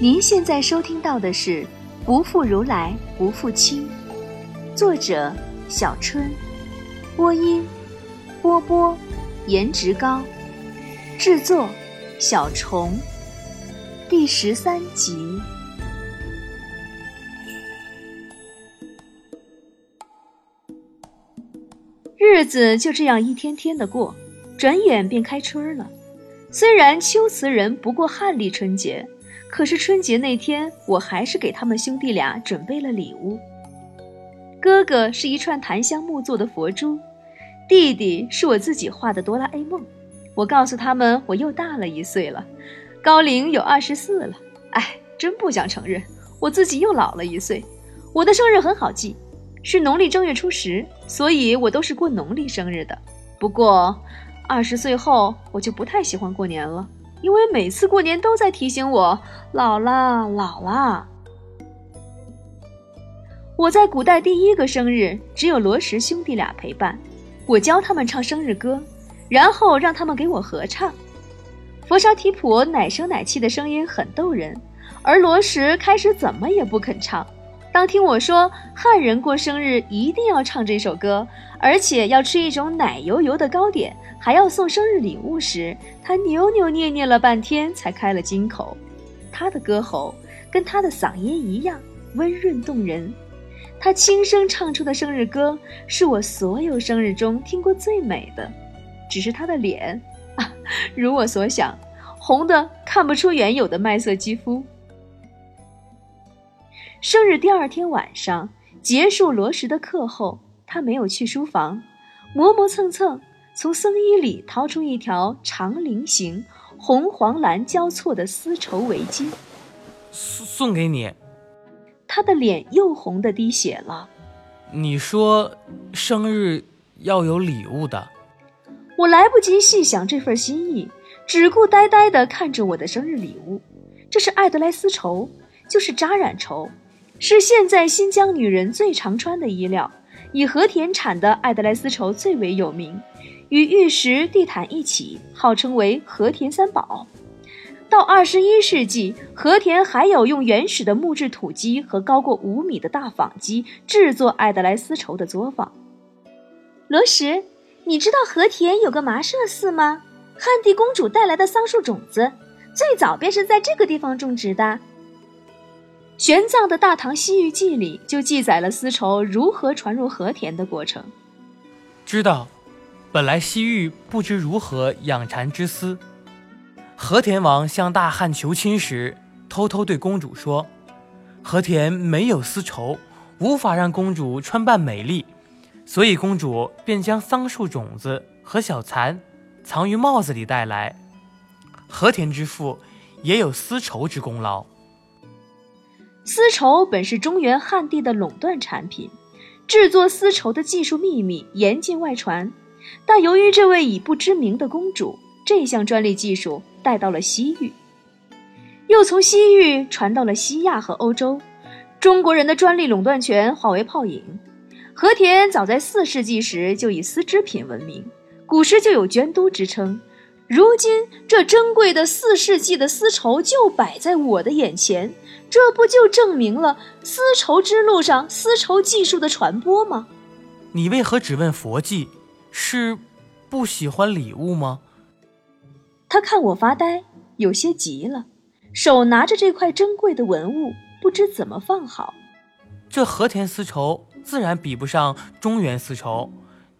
您现在收听到的是《不负如来不负卿》，作者小春，播音波波，颜值高，制作小虫，第十三集。日子就这样一天天的过，转眼便开春了。虽然秋瓷人不过汉历春节。可是春节那天，我还是给他们兄弟俩准备了礼物。哥哥是一串檀香木做的佛珠，弟弟是我自己画的哆啦 A 梦。我告诉他们，我又大了一岁了，高龄有二十四了。哎，真不想承认，我自己又老了一岁。我的生日很好记，是农历正月初十，所以我都是过农历生日的。不过，二十岁后我就不太喜欢过年了。因为每次过年都在提醒我老了老了。我在古代第一个生日只有罗什兄弟俩陪伴，我教他们唱生日歌，然后让他们给我合唱。佛沙提普奶声奶气的声音很逗人，而罗什开始怎么也不肯唱。当听我说汉人过生日一定要唱这首歌，而且要吃一种奶油油的糕点，还要送生日礼物时，他扭扭捏捏了半天才开了金口。他的歌喉跟他的嗓音一样温润动人，他轻声唱出的生日歌是我所有生日中听过最美的。只是他的脸，啊，如我所想，红的看不出原有的麦色肌肤。生日第二天晚上结束罗什的课后，他没有去书房，磨磨蹭蹭从僧衣里掏出一条长菱形、红黄蓝交错的丝绸围巾，送送给你。他的脸又红的滴血了。你说生日要有礼物的，我来不及细想这份心意，只顾呆呆地看着我的生日礼物。这是爱德莱丝绸，就是扎染绸。是现在新疆女人最常穿的衣料，以和田产的爱德莱丝绸最为有名，与玉石、地毯一起，号称为和田三宝。到二十一世纪，和田还有用原始的木质土机和高过五米的大纺机制作爱德莱丝绸的作坊。罗什，你知道和田有个麻舍寺吗？汉地公主带来的桑树种子，最早便是在这个地方种植的。玄奘的《大唐西域记》里就记载了丝绸如何传入和田的过程。知道，本来西域不知如何养蚕织丝。和田王向大汉求亲时，偷偷对公主说：“和田没有丝绸，无法让公主穿扮美丽，所以公主便将桑树种子和小蚕藏于帽子里带来。和田之父也有丝绸之功劳。”丝绸本是中原汉地的垄断产品，制作丝绸的技术秘密严禁外传。但由于这位已不知名的公主，这项专利技术带到了西域，又从西域传到了西亚和欧洲，中国人的专利垄断权化为泡影。和田早在四世纪时就以丝织品闻名，古时就有绢都之称。如今这珍贵的四世纪的丝绸就摆在我的眼前。这不就证明了丝绸之路上丝绸技术的传播吗？你为何只问佛迹？是不喜欢礼物吗？他看我发呆，有些急了，手拿着这块珍贵的文物，不知怎么放好。这和田丝绸自然比不上中原丝绸，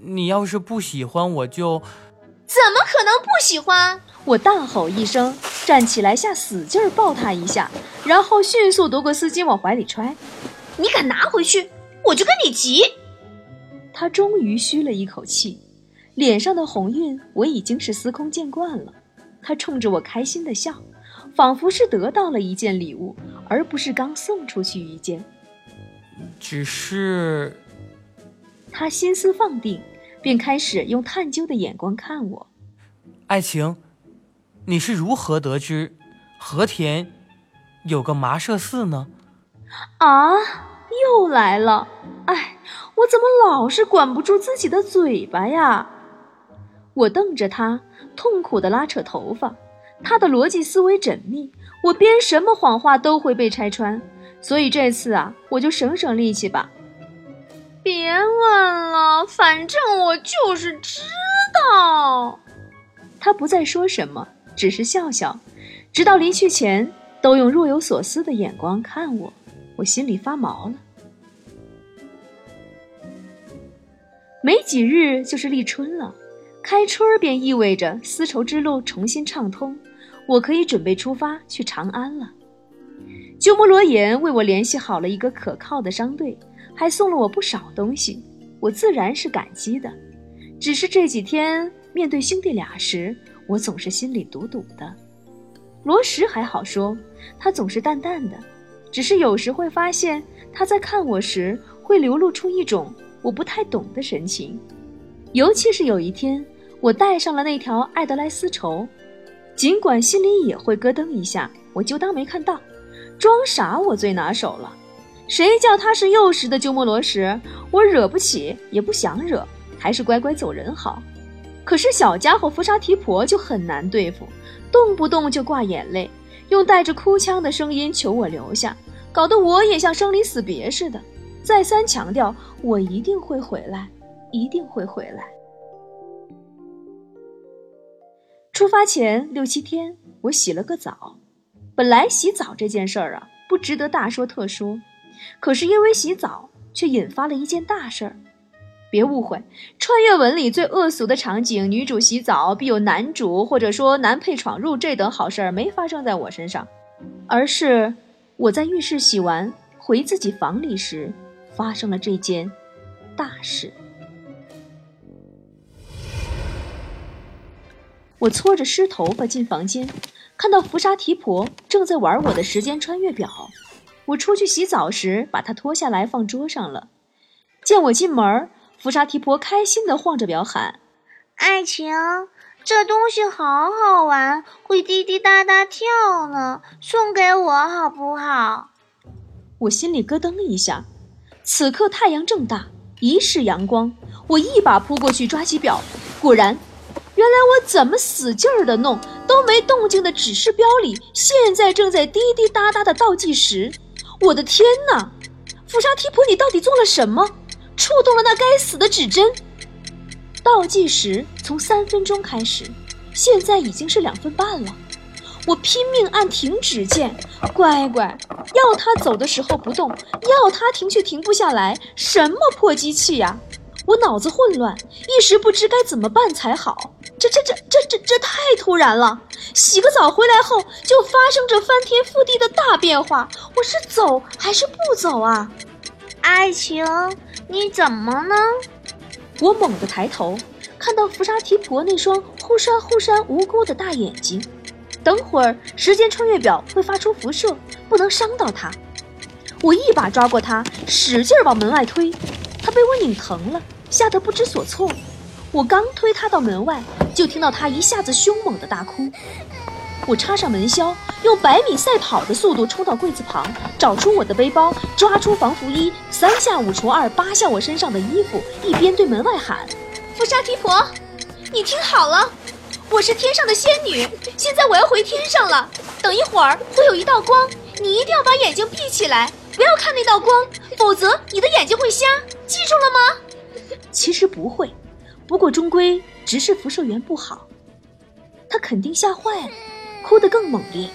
你要是不喜欢，我就……怎么可能不喜欢？我大吼一声。站起来，下死劲儿抱他一下，然后迅速夺过丝巾往怀里揣。你敢拿回去，我就跟你急！他终于吁了一口气，脸上的红晕我已经是司空见惯了。他冲着我开心的笑，仿佛是得到了一件礼物，而不是刚送出去一件。只是，他心思放定，便开始用探究的眼光看我。爱情。你是如何得知和田有个麻舍寺呢？啊，又来了！哎，我怎么老是管不住自己的嘴巴呀？我瞪着他，痛苦地拉扯头发。他的逻辑思维缜密，我编什么谎话都会被拆穿。所以这次啊，我就省省力气吧。别问了，反正我就是知道。他不再说什么，只是笑笑，直到离去前都用若有所思的眼光看我，我心里发毛了。没几日就是立春了，开春便意味着丝绸之路重新畅通，我可以准备出发去长安了。鸠摩罗言为我联系好了一个可靠的商队，还送了我不少东西，我自然是感激的。只是这几天面对兄弟俩时，我总是心里堵堵的。罗什还好说，他总是淡淡的，只是有时会发现他在看我时会流露出一种我不太懂的神情。尤其是有一天，我带上了那条爱德莱丝绸，尽管心里也会咯噔一下，我就当没看到。装傻我最拿手了，谁叫他是幼时的鸠摩罗什，我惹不起也不想惹，还是乖乖走人好。可是小家伙福沙提婆就很难对付，动不动就挂眼泪，用带着哭腔的声音求我留下，搞得我也像生离死别似的，再三强调我一定会回来，一定会回来。出发前六七天，我洗了个澡。本来洗澡这件事儿啊，不值得大说特说，可是因为洗澡，却引发了一件大事儿。别误会，穿越文里最恶俗的场景，女主洗澡必有男主或者说男配闯入，这等好事儿没发生在我身上，而是我在浴室洗完回自己房里时，发生了这件大事。我搓着湿头发进房间。看到福沙提婆正在玩我的时间穿越表，我出去洗澡时把它脱下来放桌上了。见我进门，福沙提婆开心地晃着表喊：“爱情，这东西好好玩，会滴滴答答跳呢，送给我好不好？”我心里咯噔一下。此刻太阳正大，一世阳光，我一把扑过去抓起表，果然。原来我怎么使劲儿的弄都没动静的指示标里，现在正在滴滴答答的倒计时。我的天哪！福沙提普，你到底做了什么？触动了那该死的指针。倒计时从三分钟开始，现在已经是两分半了。我拼命按停止键，乖乖，要他走的时候不动，要他停却停不下来，什么破机器呀！我脑子混乱，一时不知该怎么办才好。这这这这这这太突然了！洗个澡回来后就发生着翻天覆地的大变化，我是走还是不走啊？爱情，你怎么呢？我猛地抬头，看到弗沙提婆那双忽闪忽闪无辜的大眼睛。等会儿时间穿越表会发出辐射，不能伤到他。我一把抓过他，使劲往门外推，他被我拧疼了。吓得不知所措，我刚推他到门外，就听到他一下子凶猛的大哭。我插上门销，用百米赛跑的速度冲到柜子旁，找出我的背包，抓出防腐衣，三下五除二扒下我身上的衣服，一边对门外喊：“富沙提婆，你听好了，我是天上的仙女，现在我要回天上了。等一会儿会有一道光，你一定要把眼睛闭起来，不要看那道光，否则你的眼睛会瞎。记住了吗？”其实不会，不过终归只是辐射源不好，他肯定吓坏了，哭得更猛烈。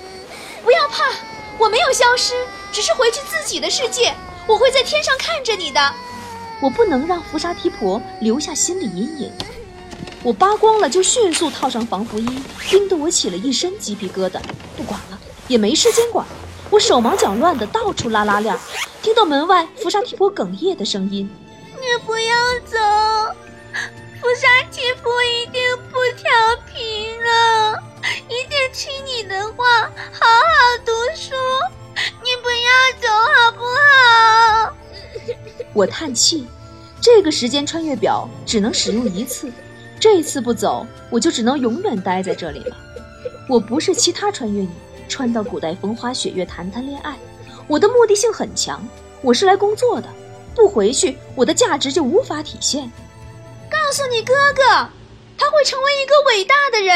不要怕，我没有消失，只是回去自己的世界，我会在天上看着你的。我不能让福沙提婆留下心理阴影。我扒光了就迅速套上防腐衣，冰得我起了一身鸡皮疙瘩。不管了，也没时间管。我手忙脚乱的到处拉拉链，听到门外福沙提婆哽咽的声音。你不要走，福沙提普一定不调皮了，一定听你的话，好好读书。你不要走好不好？我叹气，这个时间穿越表只能使用一次，这次不走，我就只能永远待在这里了。我不是其他穿越女，穿到古代风花雪月谈谈恋爱，我的目的性很强，我是来工作的。不回去，我的价值就无法体现。告诉你哥哥，他会成为一个伟大的人。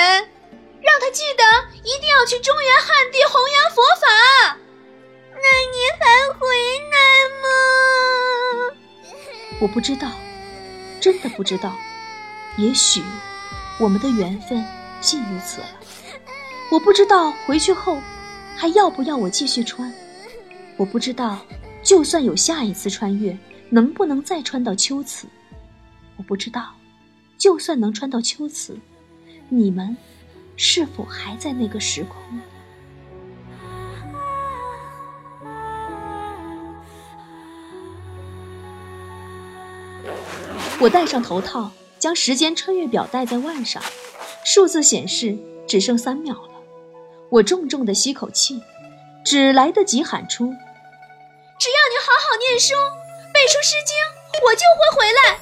让他记得一定要去中原汉地弘扬佛法。那你还回来吗？我不知道，真的不知道。也许我们的缘分尽于此了。我不知道回去后还要不要我继续穿。我不知道，就算有下一次穿越，能不能再穿到秋瓷？我不知道，就算能穿到秋瓷，你们是否还在那个时空？我戴上头套，将时间穿越表戴在腕上，数字显示只剩三秒了。我重重的吸口气，只来得及喊出：“只要你好好念书，背出《诗经》，我就会回来。”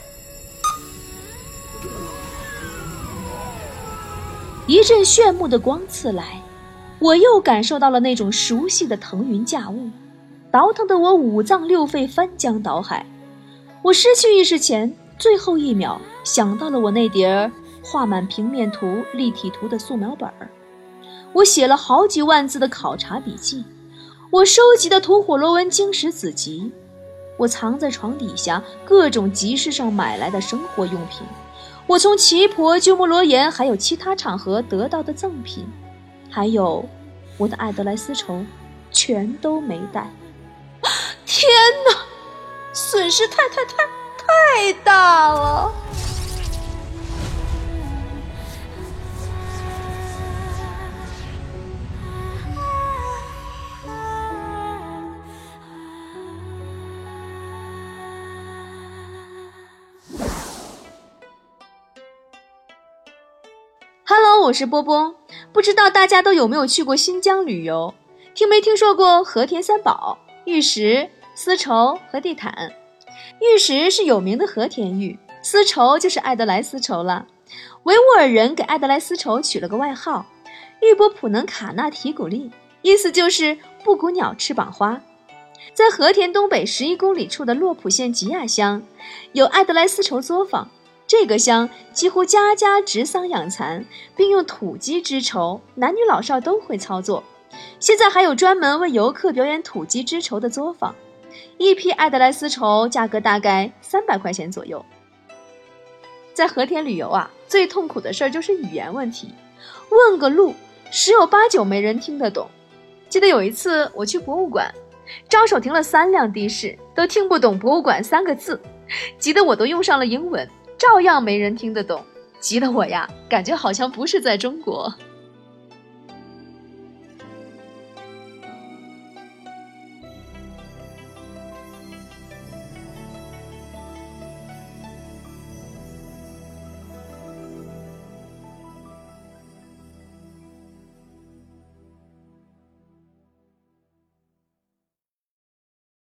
一阵炫目的光刺来，我又感受到了那种熟悉的腾云驾雾，倒腾得我五脏六肺翻江倒海。我失去意识前，最后一秒想到了我那叠画满平面图、立体图的素描本儿。我写了好几万字的考察笔记，我收集的吐火罗文经史子集，我藏在床底下各种集市上买来的生活用品。我从奇婆、鸠摩罗岩还有其他场合得到的赠品，还有我的爱德莱丝绸，全都没带。天哪，损失太太太太大了！我是波波，不知道大家都有没有去过新疆旅游？听没听说过和田三宝：玉石、丝绸和地毯？玉石是有名的和田玉，丝绸就是爱德莱丝绸了。维吾尔人给爱德莱丝绸取了个外号“玉波普能卡纳提古丽”，意思就是布谷鸟翅膀花。在和田东北十一公里处的洛普县吉亚乡，有爱德莱丝绸作坊。这个乡几乎家家植桑养蚕，并用土鸡织绸，男女老少都会操作。现在还有专门为游客表演土鸡织绸的作坊。一批爱德莱丝绸价格大概三百块钱左右。在和田旅游啊，最痛苦的事儿就是语言问题，问个路，十有八九没人听得懂。记得有一次我去博物馆，招手停了三辆的士，都听不懂“博物馆”三个字，急得我都用上了英文。照样没人听得懂，急得我呀，感觉好像不是在中国。